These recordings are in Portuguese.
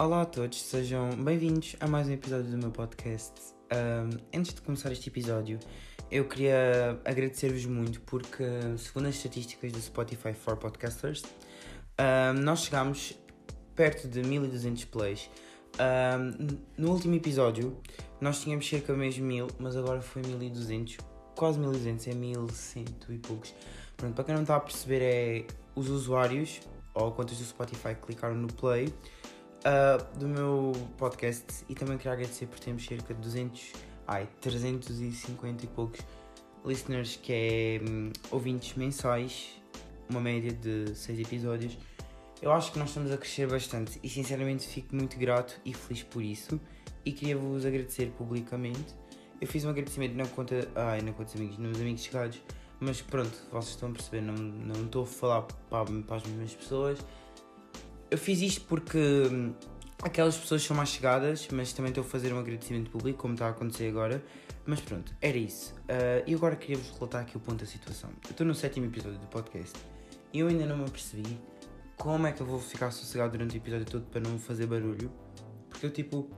Olá a todos, sejam bem-vindos a mais um episódio do meu podcast. Um, antes de começar este episódio, eu queria agradecer-vos muito porque, segundo as estatísticas do Spotify for Podcasters, um, nós chegámos perto de 1200 plays. Um, no último episódio, nós tínhamos cerca mesmo 1000, mas agora foi 1200, quase 1200, é 1100 e poucos. Pronto, para quem não está a perceber, é os usuários ou contas do Spotify clicaram no play uh, do meu podcast e também queria agradecer por termos cerca de 200, ai, 350 e poucos listeners, que é um, ouvintes mensais, uma média de 6 episódios. Eu acho que nós estamos a crescer bastante e sinceramente fico muito grato e feliz por isso e queria vos agradecer publicamente. Eu fiz um agradecimento na conta, ai, na conta dos amigos, nos amigos chegados, mas pronto, vocês estão a perceber, não, não estou a falar para, para as mesmas pessoas. Eu fiz isto porque hum, aquelas pessoas são mais chegadas, mas também estou a fazer um agradecimento público, como está a acontecer agora. Mas pronto, era isso. Uh, e agora queria-vos relatar aqui o ponto da situação. Eu estou no sétimo episódio do podcast e eu ainda não me apercebi como é que eu vou ficar sossegado durante o episódio todo para não fazer barulho. Porque eu, tipo,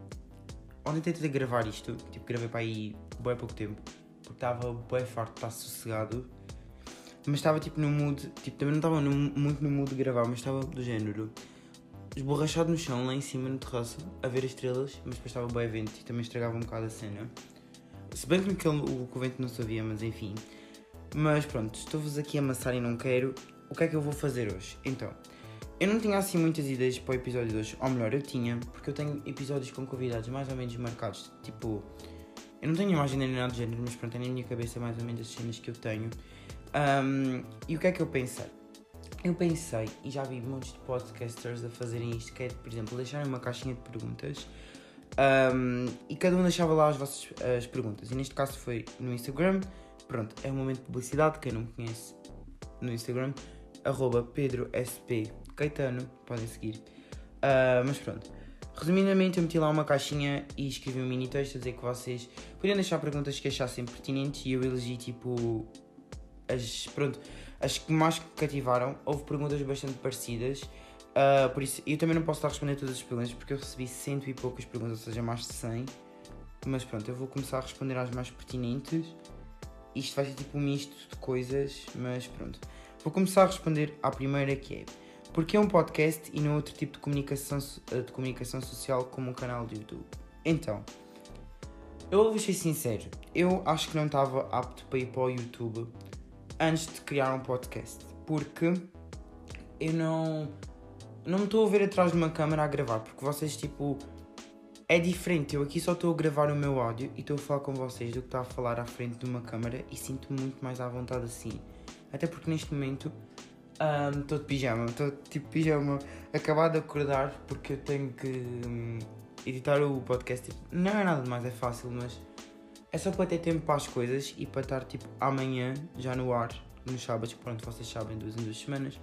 ontem tentei gravar isto, tipo, gravei para aí bem pouco tempo, porque estava bem farto de estar sossegado. Mas estava, tipo, no mood, tipo, também não estava muito no mood de gravar, mas estava do género esborrachado no chão, lá em cima no terraço, a ver as estrelas, mas depois estava bem vento e também estragava um bocado a cena. Se bem que o, o vento não sabia, mas enfim. Mas pronto, estou-vos aqui a amassar e não quero. O que é que eu vou fazer hoje? Então, eu não tinha assim muitas ideias para o episódio de hoje, ou melhor, eu tinha, porque eu tenho episódios com convidados mais ou menos marcados, tipo, eu não tenho imagem nem nada de género, mas pronto, é na minha cabeça mais ou menos as cenas que eu tenho. Um, e o que é que eu pensei? Eu pensei, e já vi muitos podcasters a fazerem isto, que é, por exemplo, deixarem uma caixinha de perguntas um, e cada um deixava lá as vossas as perguntas. E neste caso foi no Instagram. Pronto, é um momento de publicidade. Quem não me conhece no Instagram, arroba PedroSP Caetano, podem seguir. Uh, mas pronto, resumidamente eu meti lá uma caixinha e escrevi um mini texto a dizer que vocês podiam deixar perguntas que achassem pertinentes e eu elegi tipo as, pronto, as que mais cativaram. Houve perguntas bastante parecidas. Uh, por isso, eu também não posso estar a responder todas as perguntas porque eu recebi cento e poucas perguntas, ou seja, mais de 100. Mas pronto, eu vou começar a responder às mais pertinentes. Isto vai ser tipo um misto de coisas, mas pronto. Vou começar a responder à primeira que é porque é um podcast e não outro tipo de comunicação, de comunicação social como um canal de YouTube? Então, eu vou ser sincero, eu acho que não estava apto para ir para o YouTube antes de criar um podcast, porque eu não não me estou a ver atrás de uma câmera a gravar, porque vocês tipo é diferente, eu aqui só estou a gravar o meu áudio e estou a falar com vocês do que estar a falar à frente de uma câmera e sinto-me muito mais à vontade assim. Até porque neste momento estou um, de pijama, estou tipo pijama, acabado de acordar porque eu tenho que um, editar o podcast. Tipo, não é nada demais, é fácil, mas é só para ter tempo para as coisas e para estar tipo amanhã já no ar, nos sábados, pronto, vocês sabem, duas em duas semanas.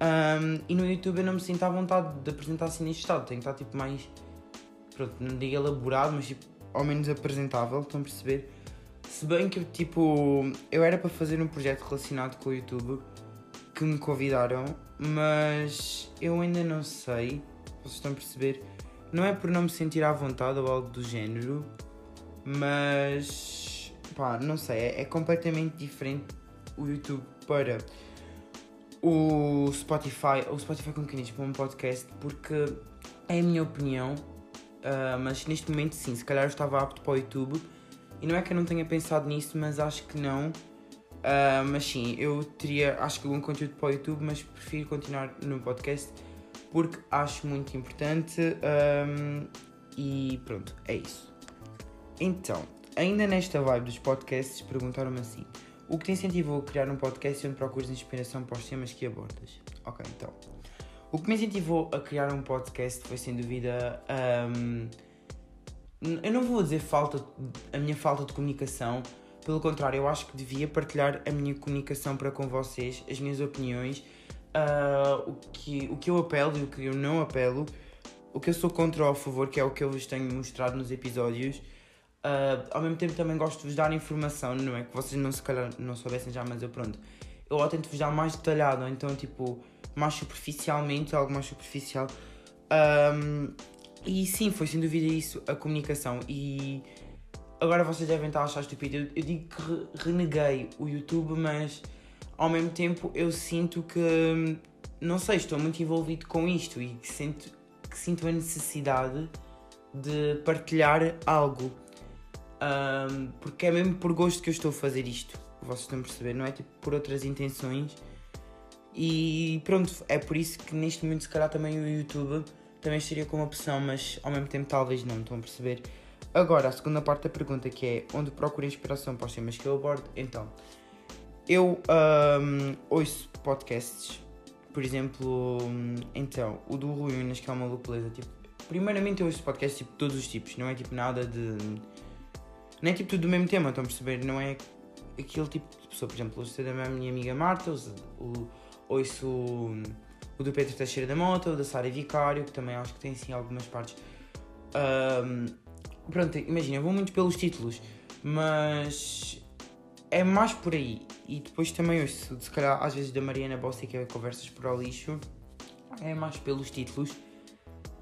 Um, e no YouTube eu não me sinto à vontade de apresentar assim neste estado, tenho que estar tipo mais, pronto, não digo elaborado, mas tipo ao menos apresentável, estão a perceber? Se bem que tipo, eu era para fazer um projeto relacionado com o YouTube que me convidaram, mas eu ainda não sei, vocês estão a perceber? Não é por não me sentir à vontade ou algo do género, mas pá, não sei, é, é completamente diferente o YouTube para o Spotify, o Spotify com diz para um podcast, porque é a minha opinião, uh, mas neste momento sim, se calhar eu estava apto para o YouTube, e não é que eu não tenha pensado nisso, mas acho que não. Uh, mas sim, eu teria, acho que algum conteúdo para o YouTube, mas prefiro continuar no podcast porque acho muito importante um, e pronto, é isso. Então, ainda nesta vibe dos podcasts, perguntaram-me assim: o que te incentivou a criar um podcast onde procuras inspiração para os temas que abordas? Ok, então. O que me incentivou a criar um podcast foi sem dúvida. Um, eu não vou dizer falta, a minha falta de comunicação, pelo contrário, eu acho que devia partilhar a minha comunicação para com vocês, as minhas opiniões, uh, o, que, o que eu apelo e o que eu não apelo, o que eu sou contra ou a favor, que é o que eu vos tenho mostrado nos episódios. Uh, ao mesmo tempo também gosto de vos dar informação, não é que vocês não se calhar não soubessem já, mas eu pronto. Eu tento vos dar mais detalhado, então tipo, mais superficialmente, algo mais superficial, Um, e sim, foi sem dúvida isso, a comunicação. E agora vocês devem estar a achar estúpido. Eu, eu digo que reneguei o YouTube, mas ao mesmo tempo eu sinto que, não sei, estou muito envolvido com isto e que sinto, que sinto a necessidade de partilhar algo. Um, porque é mesmo por gosto que eu estou a fazer isto. Vocês estão a perceber, não é tipo por outras intenções. E pronto, é por isso que neste momento, se calhar, também o YouTube também estaria como opção, mas ao mesmo tempo talvez não, estão a perceber? Agora, a segunda parte da pergunta que é onde procuro inspiração para os temas que eu abordo. Então, eu um, ouço podcasts, por exemplo, então, o do Rui Unas, que é uma beleza. Tipo, primeiramente eu ouço podcasts tipo todos os tipos, não é tipo nada de. Não é tipo tudo do mesmo tema, estão a perceber? Não é aquele tipo de pessoa, por exemplo, ouço da minha amiga Marta, ouço, ouço o do Pedro Teixeira da Mota, o da Sara Vicário, que também acho que tem sim algumas partes. Um, pronto, imagina, vou muito pelos títulos, mas é mais por aí. E depois também ouço, se calhar, às vezes da Mariana Bossi, que é Conversas para o Lixo, é mais pelos títulos,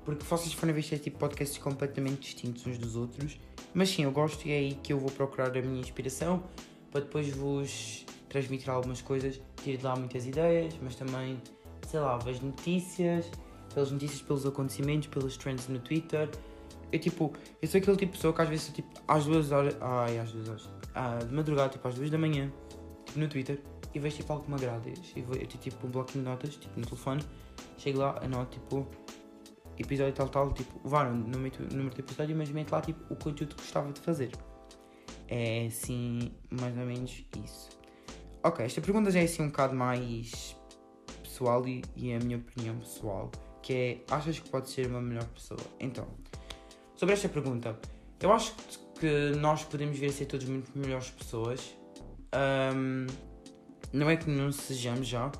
porque vocês forem ver é tipo podcasts completamente distintos uns dos outros. Mas sim, eu gosto e é aí que eu vou procurar a minha inspiração para depois vos transmitir algumas coisas. Tiro de lá muitas ideias, mas também sei lá, vejo notícias, pelas notícias, pelos acontecimentos, pelos trends no Twitter. Eu tipo, eu sou aquele tipo de pessoa que às vezes tipo às duas horas, ai às duas horas, ah, de madrugada, tipo às duas da manhã, tipo, no Twitter, e vejo tipo algo que me agrada. Eu tenho tipo um bloquinho de notas, tipo no telefone, chego lá, anoto tipo episódio tal tal, tipo, vá, não meto o número do episódio, mas meto lá tipo o conteúdo que gostava de fazer. É assim, mais ou menos isso. Ok, esta pergunta já é assim um bocado mais pessoal e, e a minha opinião pessoal, que é, achas que pode ser uma melhor pessoa? Então, sobre esta pergunta, eu acho que nós podemos vir a ser todos muito melhores pessoas. Um, não é que não sejamos já,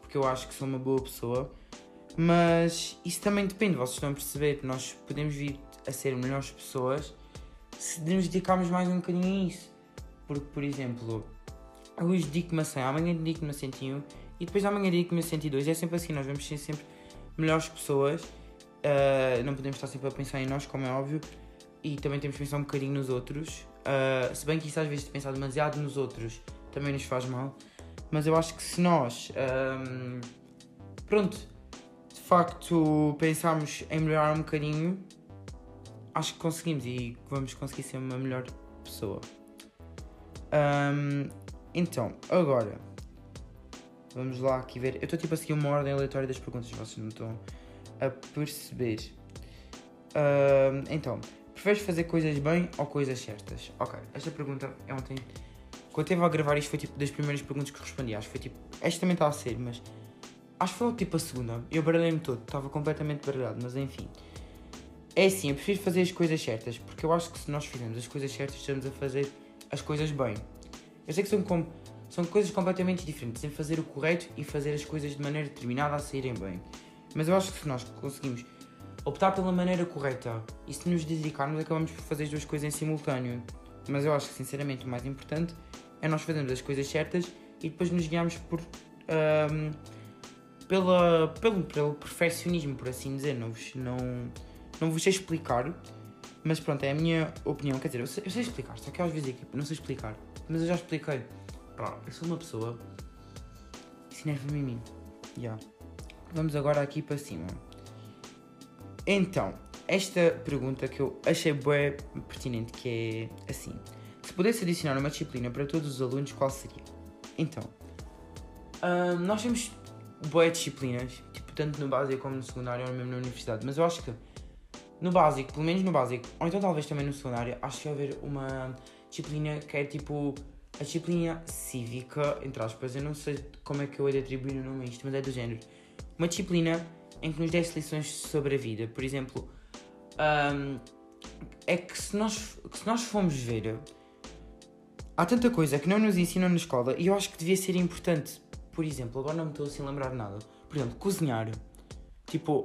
porque eu acho que sou uma boa pessoa, mas isso também depende, vocês estão a perceber nós podemos vir a ser melhores pessoas se nos dedicarmos mais um bocadinho a isso. Porque, por exemplo, hoje dedico-me a 100, amanhã dedico-me a 101 e depois amanhã digo que me 102 é sempre assim, nós vamos ser sempre melhores pessoas. Uh, não podemos estar sempre a pensar em nós, como é óbvio, e também temos que pensar um bocadinho nos outros. Uh, se bem que isso às vezes de pensar demasiado nos outros também nos faz mal, mas eu acho que se nós, um, pronto, de facto pensarmos em melhorar um bocadinho, acho que conseguimos e vamos conseguir ser uma melhor pessoa. Um, então, agora Vamos lá aqui ver. Eu estou tipo a seguir uma ordem aleatória das perguntas, vocês não estão a perceber. Uh, então, preferes fazer coisas bem ou coisas certas? Ok, esta pergunta é ontem. Quando eu esteve a gravar isto foi tipo das primeiras perguntas que respondi. Acho que foi tipo. Esta também está a ser, mas. Acho que foi tipo a segunda. Eu baralhei-me todo, estava completamente baralhado, mas enfim. É assim, eu prefiro fazer as coisas certas, porque eu acho que se nós fizermos as coisas certas, estamos a fazer as coisas bem. Eu sei que são como são coisas completamente diferentes. Em fazer o correto e fazer as coisas de maneira determinada a saírem bem. Mas eu acho que se nós conseguimos optar pela maneira correta e se nos dedicarmos, acabamos por fazer as duas coisas em simultâneo. Mas eu acho que, sinceramente, o mais importante é nós fazermos as coisas certas e depois nos guiarmos por. Um, pela, pelo, pelo perfeccionismo, por assim dizer. Não vos, não, não vos sei explicar, mas pronto, é a minha opinião. Quer dizer, eu sei, eu sei explicar, só que às vezes aqui não sei explicar, mas eu já expliquei. Pá, eu sou uma pessoa. Isso enerva-me em mim. Yeah. Vamos agora aqui para cima. Então, esta pergunta que eu achei bem pertinente, que é assim. Se pudesse adicionar uma disciplina para todos os alunos, qual seria? Então, uh, nós temos boas disciplinas, tipo, tanto no básico como no secundário ou mesmo na universidade, mas eu acho que no básico, pelo menos no básico, ou então talvez também no secundário, acho que vai haver uma disciplina que é tipo a disciplina cívica, entre aspas, eu não sei como é que eu hei de atribuir o nome a isto, mas é do género. Uma disciplina em que nos desse lições sobre a vida. Por exemplo, um, é que se nós, que se nós formos ver, há tanta coisa que não nos ensinam na escola e eu acho que devia ser importante. Por exemplo, agora não me estou assim a lembrar de nada. Por exemplo, cozinhar. Tipo,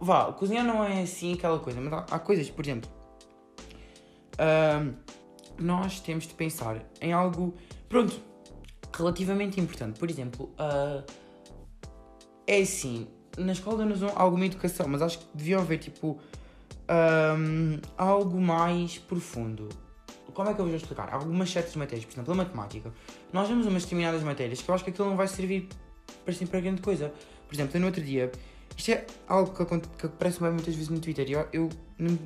vá, cozinhar não é assim aquela coisa, mas há, há coisas, por exemplo. Nós temos de pensar em algo, pronto, relativamente importante. Por exemplo, uh, é assim, na escola nos dão alguma educação, mas acho que deviam haver tipo um, algo mais profundo. Como é que eu vou explicar? Algumas certas matérias, por exemplo, a matemática. Nós vemos umas determinadas matérias que eu acho que aquilo não vai servir para sempre para grande coisa. Por exemplo, no outro dia, isto é algo que, que aparece muitas vezes no Twitter e eu, eu não,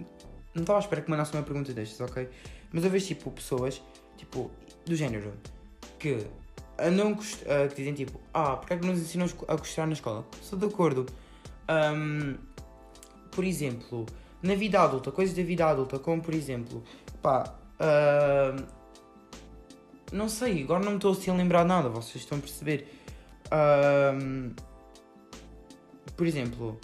não estava à espera que mandasse uma pergunta destas, ok? Mas eu vejo tipo pessoas, tipo, do género, que andam uh, que dizem tipo, ah, porque é que nos ensinam a gostar na escola? Estou de acordo. Um, por exemplo, na vida adulta, coisas da vida adulta, como por exemplo, pá, não sei, agora não me estou assim a lembrar nada, vocês estão a perceber. Uh, por exemplo,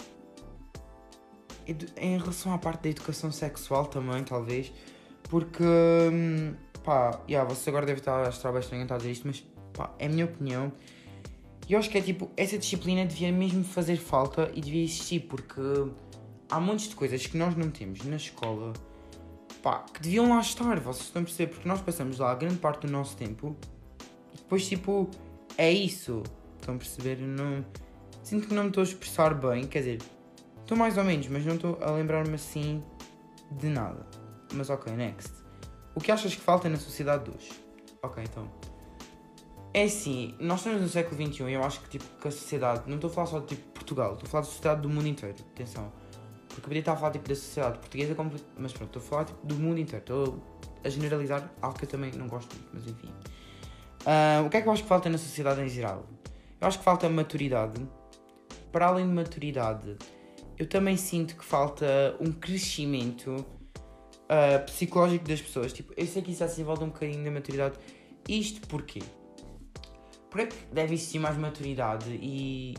em relação à parte da educação sexual também, talvez, porque, hum, pá, yeah, você agora deve estar a estar bastante a dizer isto, mas, pá, é a minha opinião. E eu acho que é tipo, essa disciplina devia mesmo fazer falta e devia existir, porque há montes de coisas que nós não temos na escola, pá, que deviam lá estar, vocês estão a perceber, porque nós passamos lá a grande parte do nosso tempo e depois, tipo, é isso. Estão a perceber? Não Sinto que não me estou a expressar bem, quer dizer, estou mais ou menos, mas não estou a lembrar-me assim de nada. Mas ok, next. O que achas que falta na sociedade de hoje? Ok, então. É assim, nós estamos no século XXI e eu acho que, tipo, que a sociedade, não estou a falar só de tipo Portugal, estou a falar da sociedade do mundo inteiro, atenção. Porque podia estar a falar tipo da sociedade portuguesa, como, mas pronto, estou a falar tipo, do mundo inteiro, estou a generalizar algo que eu também não gosto muito, mas enfim. Uh, o que é que eu acho que falta na sociedade em geral? Eu acho que falta maturidade, para além de maturidade, eu também sinto que falta um crescimento uh, psicológico das pessoas. Tipo, eu sei que isso se volta um bocadinho da maturidade. Isto porquê? Porque deve existir mais maturidade e,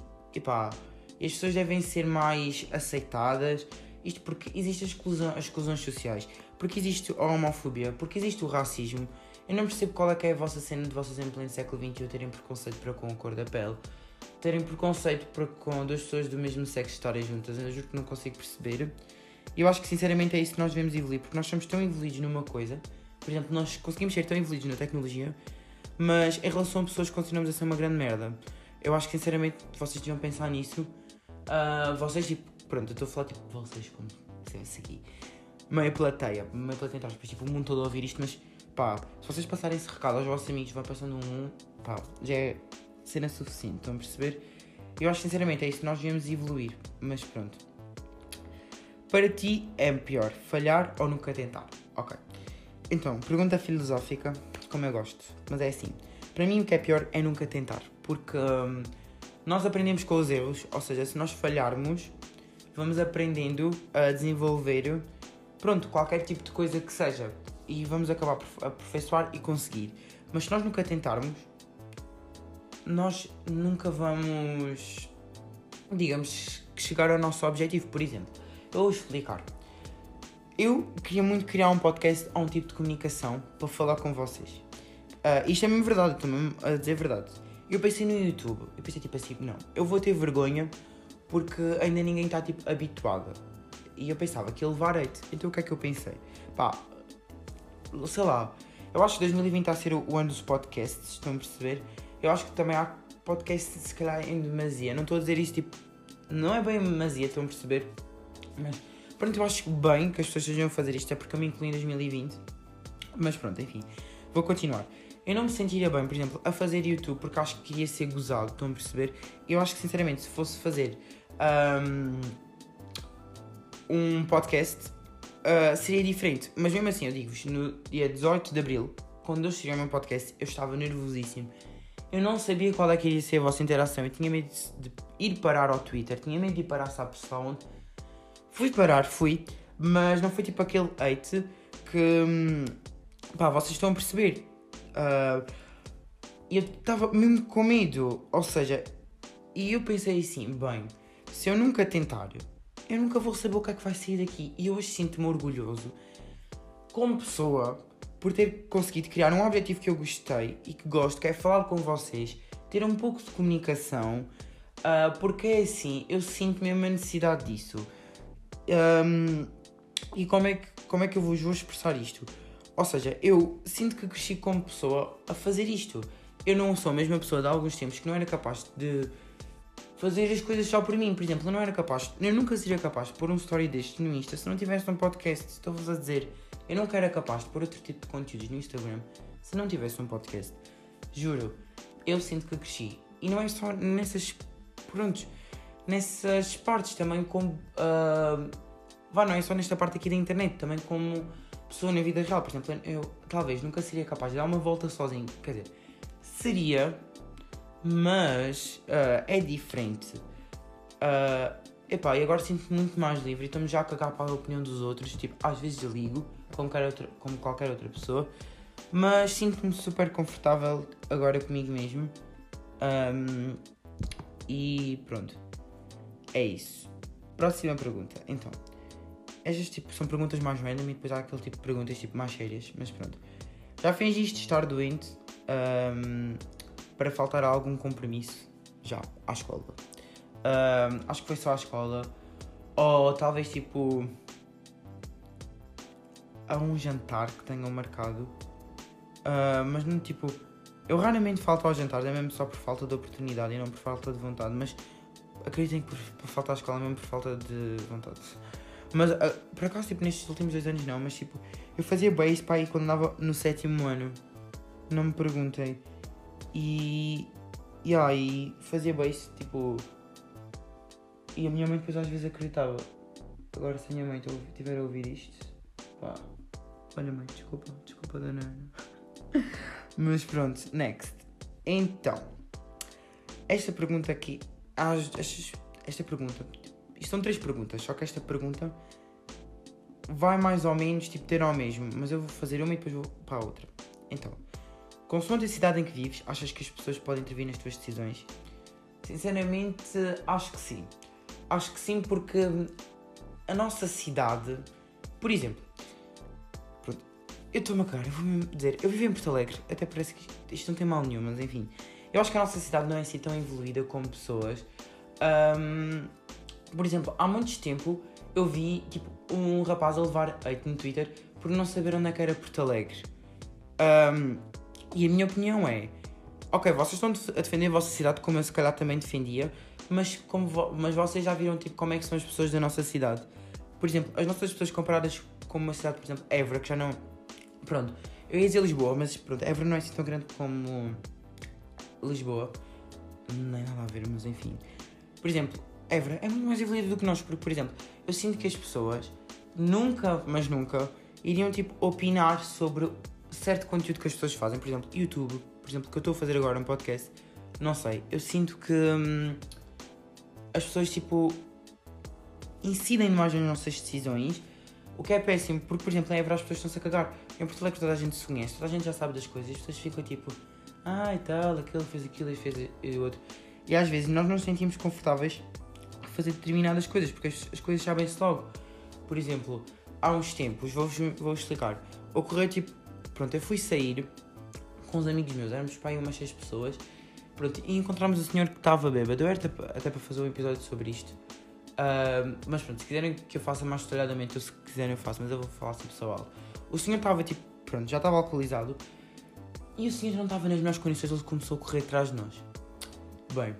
e as pessoas devem ser mais aceitadas. Isto porque existe a exclusão, as exclusões sociais, porque existe a homofobia, porque existe o racismo. Eu não percebo qual é que é a vossa cena de vocês em pleno século XXI terem preconceito para com a cor da pele terem preconceito para com duas pessoas do mesmo sexo estarem juntas. Eu juro que não consigo perceber. E eu acho que sinceramente é isso que nós devemos evoluir, porque nós somos tão evoluídos numa coisa. Por exemplo, nós conseguimos ser tão evoluídos na tecnologia, mas em relação a pessoas continuamos a ser uma grande merda. Eu acho que sinceramente vocês deviam pensar nisso. Uh, vocês, tipo, pronto, eu estou a falar tipo vocês, como se aqui. Meia plateia, meia plateia, então, tipo, o mundo todo a ouvir isto, mas pá, se vocês passarem esse recado aos vossos amigos, vai passando um, pá, já é cena suficiente, estão a perceber? Eu acho sinceramente é isso nós devemos evoluir, mas pronto. Para ti é pior falhar ou nunca tentar? Ok. Então, pergunta filosófica, como eu gosto, mas é assim. Para mim o que é pior é nunca tentar, porque hum, nós aprendemos com os erros, ou seja, se nós falharmos, vamos aprendendo a desenvolver, pronto, qualquer tipo de coisa que seja, e vamos acabar a aperfeiçoar e conseguir. Mas se nós nunca tentarmos, nós nunca vamos, digamos, chegar ao nosso objetivo. Por exemplo, eu vou explicar. Eu queria muito criar um podcast a um tipo de comunicação para falar com vocês. Uh, isto é mesmo verdade, estou mesmo a dizer verdade. Eu pensei no YouTube, eu pensei tipo assim, não, eu vou ter vergonha porque ainda ninguém está tipo habituado. E eu pensava que ia levar. Então o que é que eu pensei? Pá, sei lá, eu acho que 2020 está a ser o ano dos podcasts, estão a perceber? Eu acho que também há podcasts, se calhar, em demasia. Não estou a dizer isso tipo. Não é bem demasia, estão a perceber? Mas pronto, eu acho bem que as pessoas estejam a fazer isto, é porque eu me incluí em 2020. Mas pronto, enfim. Vou continuar. Eu não me sentiria bem, por exemplo, a fazer YouTube porque acho que ia ser gozado, estão a perceber? Eu acho que sinceramente, se fosse fazer um, um podcast, uh, seria diferente. Mas mesmo assim, eu digo-vos, no dia 18 de Abril, quando eu cheguei ao meu podcast, eu estava nervosíssimo eu não sabia qual é que iria ser a vossa interação. Eu tinha medo de ir parar ao Twitter, tinha medo de ir parar, se onde. Fui parar, fui, mas não foi tipo aquele hate que. Hum, pá, vocês estão a perceber. Uh, eu estava mesmo com medo, ou seja, e eu pensei assim: bem, se eu nunca tentar, eu nunca vou saber o que é que vai sair daqui. E hoje sinto-me orgulhoso como pessoa por ter conseguido criar um objetivo que eu gostei e que gosto, que é falar com vocês, ter um pouco de comunicação, uh, porque é assim, eu sinto mesmo a necessidade disso. Um, e como é, que, como é que eu vos vou expressar isto? Ou seja, eu sinto que cresci como pessoa a fazer isto. Eu não sou a mesma pessoa de há alguns tempos que não era capaz de fazer as coisas só por mim. Por exemplo, eu não era capaz, eu nunca seria capaz de pôr um story deste no Insta se não tivesse um podcast. Estou-vos a dizer, eu nunca era capaz de pôr outro tipo de conteúdos no Instagram se não tivesse um podcast. Juro, eu sinto que cresci. E não é só nessas. Prontos, nessas partes também como. Uh, vá, não é só nesta parte aqui da internet, também como pessoa na vida real. Por exemplo, eu talvez nunca seria capaz de dar uma volta sozinho. Quer dizer, seria, mas uh, é diferente. Uh, epá, e agora sinto-me muito mais livre e estou-me já a cagar para a opinião dos outros. Tipo, às vezes eu ligo, como qualquer outra, como qualquer outra pessoa, mas sinto-me super confortável agora comigo mesmo. Um, e pronto. É isso. Próxima pergunta. Então, estas tipo, são perguntas mais random e depois há aquele tipo de perguntas tipo, mais sérias, mas pronto. Já fingiste estar doente um, para faltar a algum compromisso? Já, à escola. Um, acho que foi só à escola. Ou talvez tipo a um jantar que tenham marcado. Uh, mas não tipo. Eu raramente falto ao jantar, é mesmo só por falta de oportunidade e não por falta de vontade. Mas acreditem que por, por falta à escola é mesmo por falta de vontade. Mas uh, por acaso, tipo, nestes últimos dois anos não, mas tipo, eu fazia base para aí quando andava no sétimo ano. Não me perguntei. E. E aí fazia base, tipo. E a minha mãe depois às vezes acreditava. Agora se a minha mãe tiver a ouvir isto. Pá. Olha mãe, desculpa, desculpa dona Ana. Mas pronto, next. Então. Esta pergunta aqui. Esta, esta pergunta isto são três perguntas, só que esta pergunta vai mais ou menos tipo ter ao mesmo, mas eu vou fazer uma e depois vou para a outra. Então, consoante a cidade em que vives, achas que as pessoas podem intervir nas tuas decisões? Sinceramente, acho que sim. Acho que sim porque a nossa cidade, por exemplo, pronto, eu estou-me a cagar, eu vou dizer, eu vivo em Porto Alegre, até parece que isto não tem mal nenhum, mas enfim, eu acho que a nossa cidade não é assim tão evoluída como pessoas. Um, por exemplo, há muito tempo eu vi tipo, um rapaz a levar hate no Twitter por não saber onde é que era Porto Alegre. Um, e a minha opinião é: ok, vocês estão a defender a vossa cidade como eu se calhar também defendia, mas, como vo mas vocês já viram tipo, como é que são as pessoas da nossa cidade. Por exemplo, as nossas pessoas comparadas com uma cidade, por exemplo, Évora, que já não. Pronto, eu ia dizer Lisboa, mas pronto, Évora não é assim tão grande como Lisboa. Não tem nada a ver, mas enfim. Por exemplo, Évora é muito mais evoluído do que nós, porque, por exemplo, eu sinto que as pessoas nunca, mas nunca, iriam tipo opinar sobre certo conteúdo que as pessoas fazem. Por exemplo, YouTube, por exemplo, que eu estou a fazer agora um podcast, não sei, eu sinto que hum, as pessoas tipo incidem mais nas nossas decisões, o que é péssimo, porque, por exemplo, em Évora as pessoas estão-se a cagar. Em Porto Alegre toda a gente se conhece, toda a gente já sabe das coisas, as pessoas ficam tipo, ah e tal, aquele fez aquilo e fez o outro. E às vezes nós não nos sentimos confortáveis fazer determinadas coisas, porque as, as coisas sabem-se logo. Por exemplo, há uns tempos, vou-vos vou explicar, ocorreu tipo, pronto, eu fui sair com uns amigos meus, éramos aí umas 6 pessoas, pronto, e encontramos o senhor que estava bêbado, eu era até, até para fazer um episódio sobre isto, uh, mas pronto, se quiserem que eu faça mais detalhadamente, ou se quiserem eu faço, mas eu vou falar sobre pessoal. O senhor estava tipo, pronto, já estava alcoolizado, e o senhor não estava nas melhores condições, ele começou a correr atrás de nós. Bem,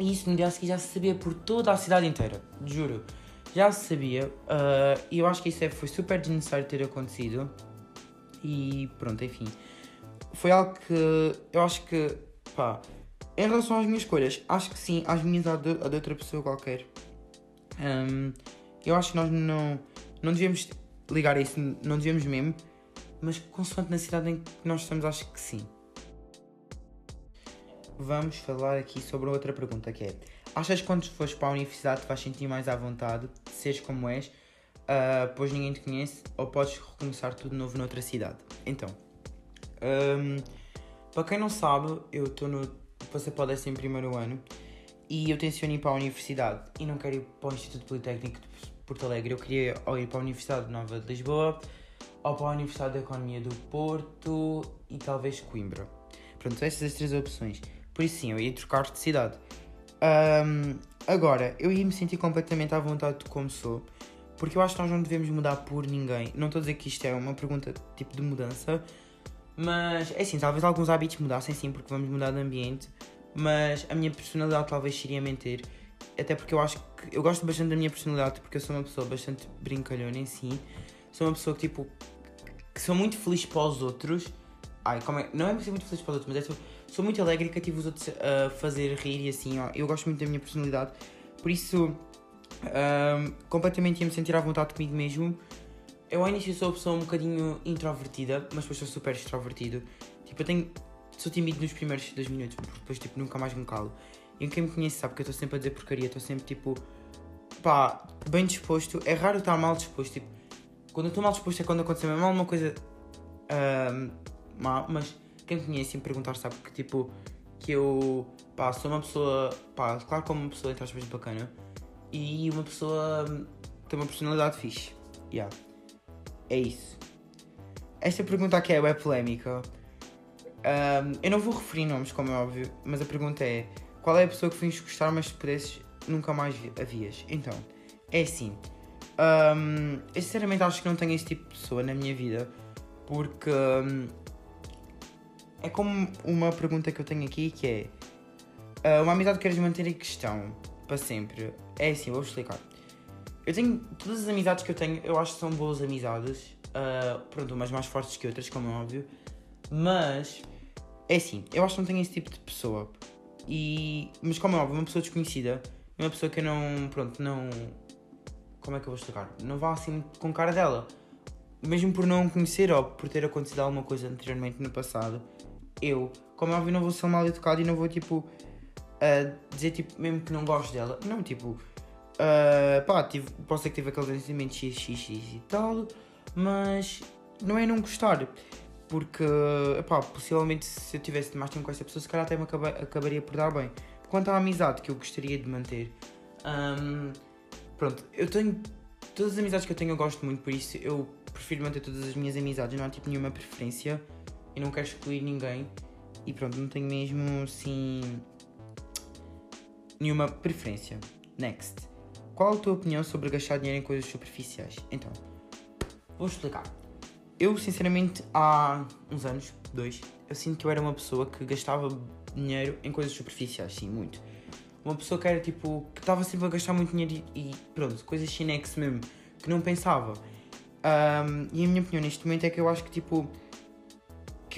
e isso no dia a seguir já se sabia por toda a cidade inteira, juro. Já se sabia. Uh, e eu acho que isso é, foi super desnecessário ter acontecido. E pronto, enfim. Foi algo que eu acho que, pá, em relação às minhas escolhas, acho que sim, às minhas a de, de outra pessoa qualquer. Um, eu acho que nós não, não devemos ligar a isso, não devemos mesmo. Mas consoante na cidade em que nós estamos, acho que sim vamos falar aqui sobre outra pergunta que é Achas que quando fores para a universidade vais sentir mais à vontade de seres como és, uh, pois ninguém te conhece, ou podes recomeçar tudo novo noutra cidade? Então, um, para quem não sabe, eu estou no. Passei para o 11 primeiro ano e eu tenciono ir para a universidade e não quero ir para o Instituto Politécnico de Porto Alegre, eu queria ou ir para a Universidade Nova de Lisboa ou para a Universidade da Economia do Porto e talvez Coimbra. Pronto, essas as três opções. Por isso sim, eu ia trocar de cidade. Um, agora, eu ia me sentir completamente à vontade de como sou. Porque eu acho que nós não devemos mudar por ninguém. Não estou a dizer que isto é uma pergunta tipo de mudança. Mas é assim, talvez alguns hábitos mudassem sim, porque vamos mudar de ambiente. mas a minha personalidade talvez seria mentir. Até porque eu acho que eu gosto bastante da minha personalidade porque eu sou uma pessoa bastante brincalhona em si. Sou uma pessoa que tipo que sou muito feliz para os outros. Ai, como é? Não é ser muito feliz para os outros, mas é sou, sou muito alegre e cativo os outros a fazer rir e assim, ó. Eu gosto muito da minha personalidade. Por isso, um, completamente ia me sentir à vontade comigo mesmo. Eu ao início sou uma pessoa um bocadinho introvertida, mas depois sou super extrovertido. Tipo, eu tenho. Sou tímido nos primeiros dois minutos, porque depois tipo, nunca mais me calo. E quem me conhece sabe que eu estou sempre a dizer porcaria, estou sempre tipo. pá, bem disposto. É raro estar mal disposto. Tipo, quando eu estou mal disposto é quando acontece mesmo alguma coisa. Um, má, mas quem me conhece e me perguntar sabe que tipo. que eu. pá, sou uma pessoa. pá, claro como uma pessoa entre aspas bacana. E uma pessoa. tem uma personalidade fixe. Yeah. É isso. Esta pergunta aqui é polémica. Um, eu não vou referir nomes, como é óbvio, mas a pergunta é: qual é a pessoa que fins gostar, mas se pudesses nunca mais a vias? Então, é assim. Um, eu sinceramente acho que não tenho esse tipo de pessoa na minha vida, porque é como uma pergunta que eu tenho aqui que é: uh, uma amizade que queres manter em questão para sempre? É assim, vou explicar. Eu tenho. Todas as amizades que eu tenho, eu acho que são boas amizades. Uh, pronto, umas mais fortes que outras, como é óbvio. Mas. É assim, eu acho que não tenho esse tipo de pessoa. E. Mas como é óbvio, uma pessoa desconhecida. É uma pessoa que eu não. Pronto, não. Como é que eu vou explicar? Não vá assim com cara dela. Mesmo por não conhecer ou por ter acontecido alguma coisa anteriormente no passado. Eu, como é óbvio, não vou ser mal educado e não vou tipo. Uh, dizer tipo, mesmo que não gosto dela. Não, tipo Uh, pá, tive, posso ser que tive aqueles sentimentos x, x, x e tal, mas não é não gostar. Porque, pá, possivelmente se eu tivesse mais tempo com essa pessoa, se calhar até me acaba, acabaria por dar bem. Quanto à amizade que eu gostaria de manter, um, pronto, eu tenho. Todas as amizades que eu tenho eu gosto muito, por isso eu prefiro manter todas as minhas amizades, não há tipo nenhuma preferência e não quero excluir ninguém. E pronto, não tenho mesmo assim. nenhuma preferência. Next. Qual a tua opinião sobre gastar dinheiro em coisas superficiais? Então, vou explicar. Eu, sinceramente, há uns anos, dois, eu sinto que eu era uma pessoa que gastava dinheiro em coisas superficiais, sim, muito. Uma pessoa que era tipo, que estava sempre a gastar muito dinheiro e, e pronto, coisas chinex mesmo, que não pensava. Um, e a minha opinião neste momento é que eu acho que tipo,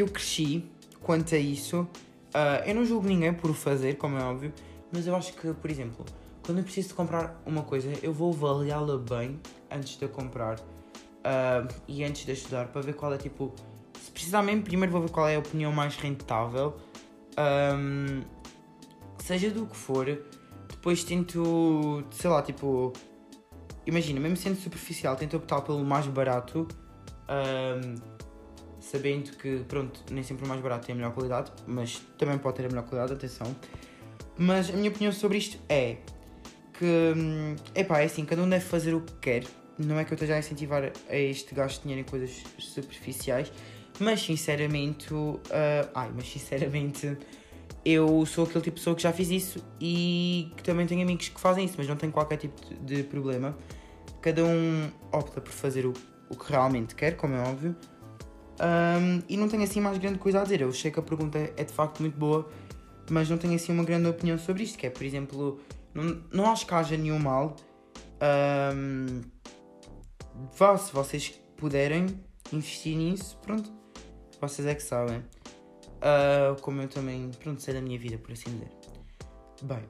que eu cresci quanto a isso. Uh, eu não julgo ninguém por o fazer, como é óbvio, mas eu acho que, por exemplo, quando eu preciso de comprar uma coisa, eu vou avaliá-la bem antes de a comprar uh, e antes de estudar para ver qual é tipo. Se precisar mesmo, primeiro vou ver qual é a opinião mais rentável, um, seja do que for. Depois tento, sei lá, tipo. Imagina, mesmo sendo superficial, tento optar pelo mais barato, um, sabendo que, pronto, nem sempre o mais barato tem a melhor qualidade, mas também pode ter a melhor qualidade, atenção. Mas a minha opinião sobre isto é que, hum, epá, é assim, cada um deve fazer o que quer. Não é que eu esteja a incentivar a este gasto de dinheiro em coisas superficiais, mas sinceramente, uh, ai, mas sinceramente, eu sou aquele tipo de pessoa que já fiz isso e que também tenho amigos que fazem isso, mas não tenho qualquer tipo de problema. Cada um opta por fazer o, o que realmente quer, como é óbvio. Um, e não tenho assim mais grande coisa a dizer. Eu sei que a pergunta é de facto muito boa, mas não tenho assim uma grande opinião sobre isto, que é, por exemplo, não, não acho que haja nenhum mal. Um, vá, se vocês puderem investir nisso, pronto. Vocês é que sabem. Uh, como eu também, pronto, sei da minha vida, por assim dizer. Bem,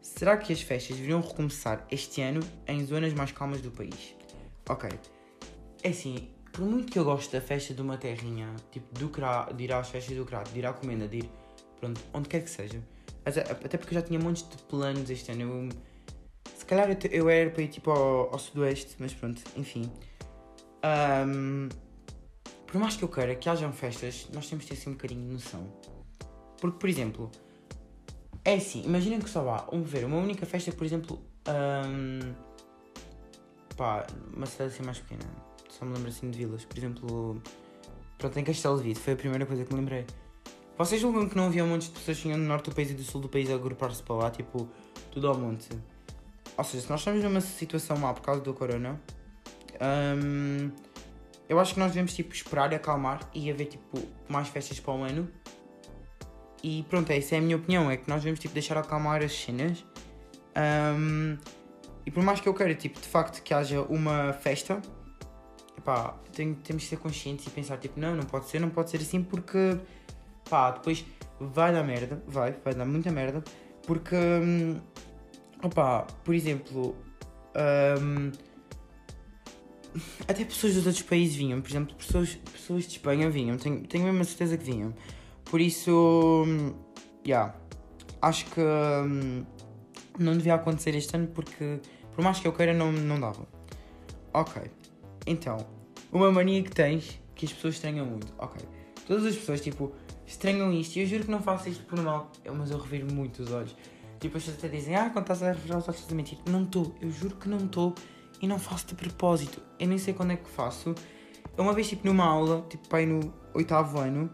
será que as festas deveriam recomeçar este ano em zonas mais calmas do país? Ok. É assim, por muito que eu goste da festa de uma terrinha, tipo, do cra, de ir às festas do Crato, de ir à comenda, de ir, pronto, onde quer que seja até porque eu já tinha montes de planos este ano. Eu, se calhar eu, eu era para ir tipo ao, ao sudoeste, mas pronto, enfim. Um, por mais que eu queira que hajam festas, nós temos de ter assim um bocadinho de noção. Porque, por exemplo, é assim, imaginem que só vá, vamos ver, uma única festa, por exemplo, um, pá, uma cidade assim mais pequena, só me lembro assim de vilas, por exemplo, pronto, em Castelo de Vido, foi a primeira coisa que me lembrei. Vocês julgam que não havia um monte de pessoas que vinham do norte do país e do sul do país a agrupar-se para lá, tipo, tudo ao monte? Ou seja, se nós estamos numa situação má por causa do corona, hum, eu acho que nós devemos, tipo, esperar e acalmar e haver, tipo, mais festas para o ano. e pronto, essa é a minha opinião, é que nós devemos tipo, deixar acalmar as cenas. Um, e por mais que eu queira, tipo, de facto, que haja uma festa, tenho, temos que ser conscientes e pensar, tipo, não, não pode ser, não pode ser assim, porque, pá, depois vai dar merda, vai, vai dar muita merda, porque, um, opá, por exemplo, um, até pessoas dos outros países vinham, por exemplo, pessoas, pessoas de Espanha vinham, tenho, tenho mesmo a certeza que vinham. Por isso, já, yeah, acho que um, não devia acontecer este ano porque, por mais que eu queira, não, não dava. Ok, então, uma mania que tens que as pessoas estranham muito. Ok, todas as pessoas, tipo, estranham isto e eu juro que não faço isto por mal, mas eu reviro muito os olhos. Tipo, as pessoas até dizem, ah, quando estás a revirar os olhos, estás a mentir. Não estou, eu juro que não estou e não faço de propósito. Eu nem sei quando é que faço. Uma vez, tipo, numa aula, tipo, pai no oitavo ano.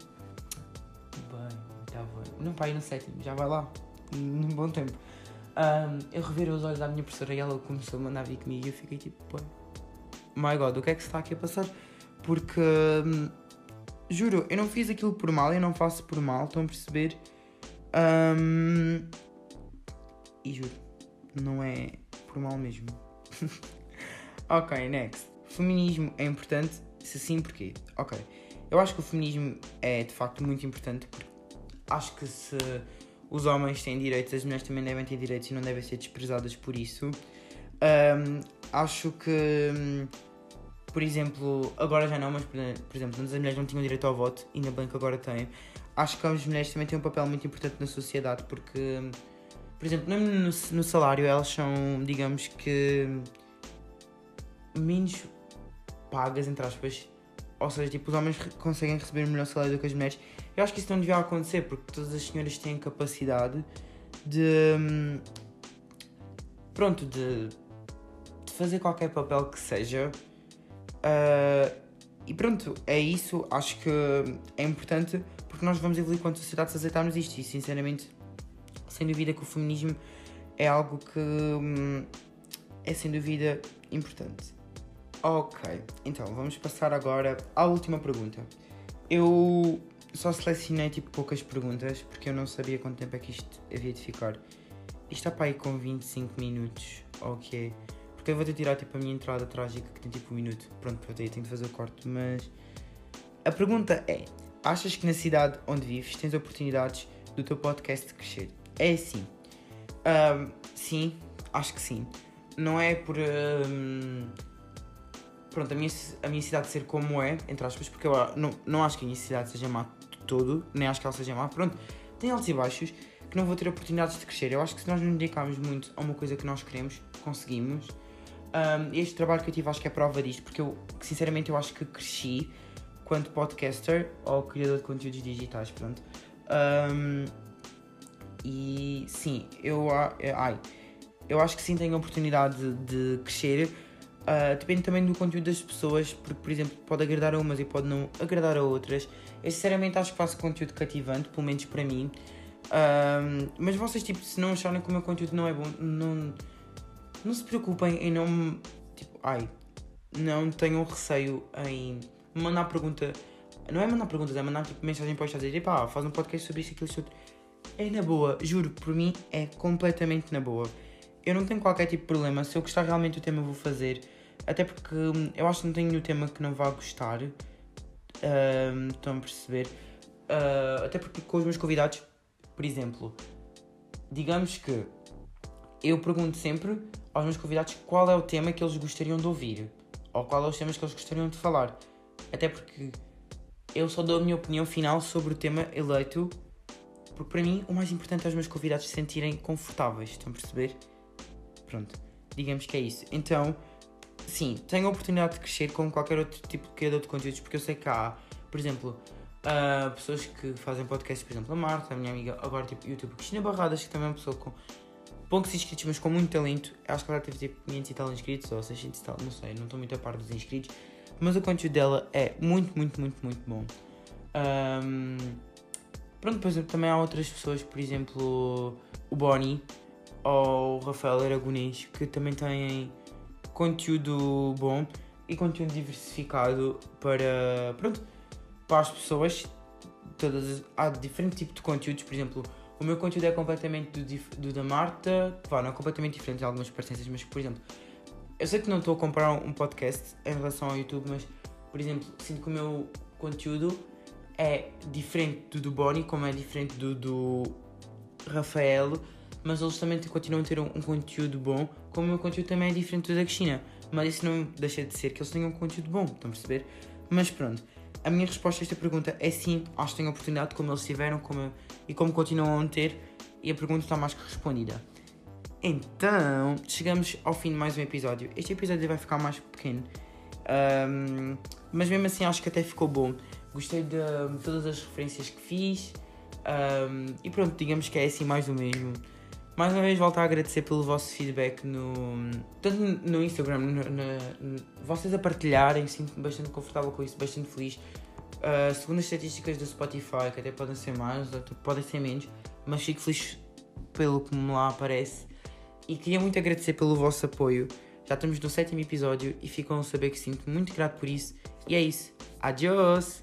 Bem, oitavo ano. Não, pai no sétimo, já vai lá. Num bom tempo. Um, eu revirei os olhos à minha professora e ela começou a mandar vir comigo e eu fiquei tipo, pô, my god, o que é que se está aqui a passar? Porque, um, juro, eu não fiz aquilo por mal, eu não faço por mal, estão a perceber? Um, e juro, não é por mal mesmo. ok, next. Feminismo é importante? Se sim, porquê? Ok. Eu acho que o feminismo é de facto muito importante porque acho que se os homens têm direitos, as mulheres também devem ter direitos e não devem ser desprezadas por isso. Um, acho que, por exemplo, agora já não, mas por exemplo, antes as mulheres não tinham direito ao voto, ainda bem que agora têm. Acho que as mulheres também têm um papel muito importante na sociedade porque, por exemplo, no, no salário elas são, digamos que, menos pagas, entre aspas. Ou seja, tipo, os homens conseguem receber melhor salário do que as mulheres. Eu acho que isso não devia acontecer, porque todas as senhoras têm capacidade de. Hum, pronto, de, de fazer qualquer papel que seja. Uh, e pronto, é isso. Acho que é importante porque nós vamos evoluir quanto sociedade se aceitarmos isto. E sinceramente, sem dúvida que o feminismo é algo que hum, é sem dúvida importante. Ok, então vamos passar agora à última pergunta. Eu só selecionei tipo poucas perguntas porque eu não sabia quanto tempo é que isto havia de ficar. Isto está para aí com 25 minutos, ok. Porque eu vou ter tirar tipo a minha entrada trágica que tem tipo um minuto. Pronto, pronto, aí tenho de fazer o corte, mas. A pergunta é: achas que na cidade onde vives tens oportunidades do teu podcast crescer? É assim. Um, sim, acho que sim. Não é por. Um, pronto, a minha, a minha cidade ser como é, entre aspas, porque eu não, não acho que a minha cidade seja má de todo, nem acho que ela seja má, pronto, tem altos e baixos que não vou ter oportunidades de crescer. Eu acho que se nós nos dedicarmos muito a uma coisa que nós queremos, conseguimos. Um, este trabalho que eu tive acho que é prova disto, porque eu, sinceramente, eu acho que cresci quanto podcaster ou criador de conteúdos digitais, pronto. Um, e sim, eu, ai, eu acho que sim tenho a oportunidade de, de crescer Uh, depende também do conteúdo das pessoas, porque, por exemplo, pode agradar a umas e pode não agradar a outras. Eu, sinceramente, acho que faço conteúdo cativante, pelo menos para mim. Uh, mas vocês, tipo, se não acharem que o meu conteúdo não é bom, não, não se preocupem em não. Tipo, ai, não tenham receio em mandar pergunta. Não é mandar perguntas, é mandar tipo, mensagem para o dizer, pá, faz um podcast sobre isso, aquilo, isso, outro. É na boa, juro, por mim é completamente na boa eu não tenho qualquer tipo de problema. Se eu gostar realmente do tema, eu vou fazer. Até porque hum, eu acho que não tenho nenhum tema que não vá gostar. Um, estão a perceber? Uh, até porque com os meus convidados, por exemplo, digamos que eu pergunto sempre aos meus convidados qual é o tema que eles gostariam de ouvir. Ou qual é os temas que eles gostariam de falar. Até porque eu só dou a minha opinião final sobre o tema eleito. Porque para mim o mais importante é os meus convidados se sentirem confortáveis. Estão a perceber? Pronto, digamos que é isso. Então, sim, tenho a oportunidade de crescer como qualquer outro tipo de criador de conteúdos, porque eu sei que há, por exemplo, uh, pessoas que fazem podcasts, por exemplo, a Marta, a minha amiga, agora tipo YouTube, Cristina Barradas, que também é uma pessoa com poucos inscritos, mas com muito talento. Acho que ela teve tipo 500 e tal inscritos, ou 600 e tal, não sei, não estou muito a par dos inscritos. Mas o conteúdo dela é muito, muito, muito, muito bom. Um, pronto, depois também há outras pessoas, por exemplo, o Bonnie, ao Rafael Aragonês, que também têm conteúdo bom e conteúdo diversificado para, pronto, para as pessoas todas, há diferente tipo de conteúdos, por exemplo, o meu conteúdo é completamente do, do da Marta, claro, não é completamente diferente de algumas parecenças, mas por exemplo, eu sei que não estou a comparar um podcast em relação ao YouTube, mas por exemplo, sinto que o meu conteúdo é diferente do do Bonnie, como é diferente do do Rafael, mas eles também continuam a ter um, um conteúdo bom, como o meu conteúdo também é diferente do da Cristina. Mas isso não deixa de ser que eles tenham um conteúdo bom, estão a perceber? Mas pronto, a minha resposta a esta pergunta é sim, acho que tenho oportunidade como eles tiveram como, e como continuam a ter, e a pergunta está mais que respondida. Então, chegamos ao fim de mais um episódio. Este episódio vai ficar mais pequeno, um, mas mesmo assim acho que até ficou bom. Gostei de todas as referências que fiz, um, e pronto, digamos que é assim mais o mesmo. Mais uma vez volto a agradecer pelo vosso feedback no tanto no Instagram, no, no, vocês a partilharem, sinto-me bastante confortável com isso, bastante feliz. Uh, segundo as estatísticas do Spotify, que até podem ser mais, podem ser menos, mas fico feliz pelo que me lá aparece. E queria muito agradecer pelo vosso apoio. Já estamos no sétimo episódio e ficam a saber que sinto muito grato por isso. E é isso. Adiós!